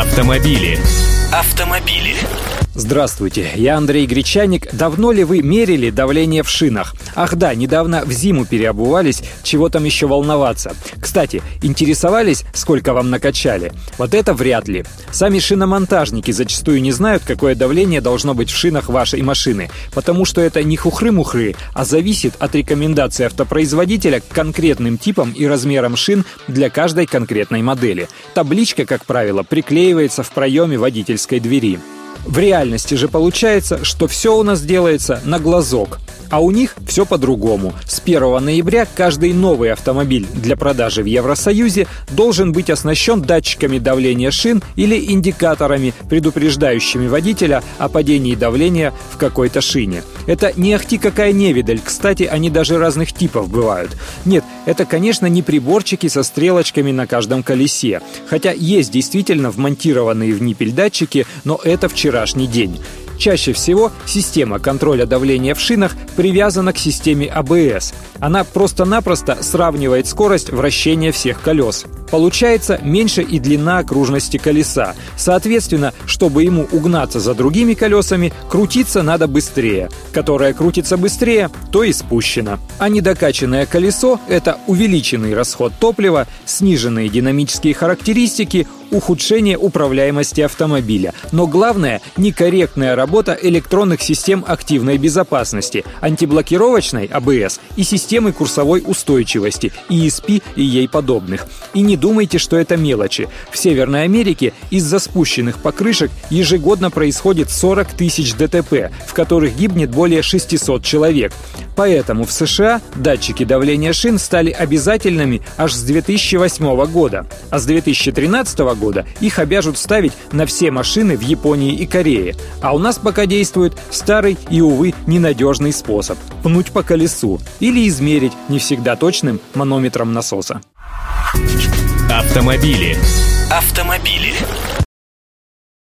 Автомобили. Автомобили. Здравствуйте, я Андрей Гречаник. Давно ли вы мерили давление в шинах? Ах да, недавно в зиму переобувались, чего там еще волноваться. Кстати, интересовались, сколько вам накачали? Вот это вряд ли. Сами шиномонтажники зачастую не знают, какое давление должно быть в шинах вашей машины, потому что это не хухры-мухры, а зависит от рекомендаций автопроизводителя к конкретным типам и размерам шин для каждой конкретной модели. Табличка, как правило, приклеивается в проеме водительской двери. В реальности же получается, что все у нас делается на глазок. А у них все по-другому. С 1 ноября каждый новый автомобиль для продажи в Евросоюзе должен быть оснащен датчиками давления шин или индикаторами, предупреждающими водителя о падении давления в какой-то шине. Это не ахти какая невидаль, кстати, они даже разных типов бывают. Нет, это, конечно, не приборчики со стрелочками на каждом колесе. Хотя есть действительно вмонтированные в ниппель датчики, но это вчерашний день. Чаще всего система контроля давления в шинах привязана к системе АБС. Она просто-напросто сравнивает скорость вращения всех колес. Получается меньше и длина окружности колеса. Соответственно, чтобы ему угнаться за другими колесами, крутиться надо быстрее. Которое крутится быстрее, то и спущено. А недокачанное колесо – это увеличенный расход топлива, сниженные динамические характеристики, ухудшение управляемости автомобиля. Но главное – некорректная работа электронных систем активной безопасности, антиблокировочной АБС и системы курсовой устойчивости, ESP и ей подобных. И не думайте, что это мелочи. В Северной Америке из-за спущенных покрышек ежегодно происходит 40 тысяч ДТП, в которых гибнет более 600 человек. Поэтому в США датчики давления шин стали обязательными аж с 2008 года, а с 2013 года их обяжут ставить на все машины в Японии и Корее. А у нас пока действует старый и, увы, ненадежный способ – пнуть по колесу или измерить не всегда точным манометром насоса. Автомобили. Автомобили.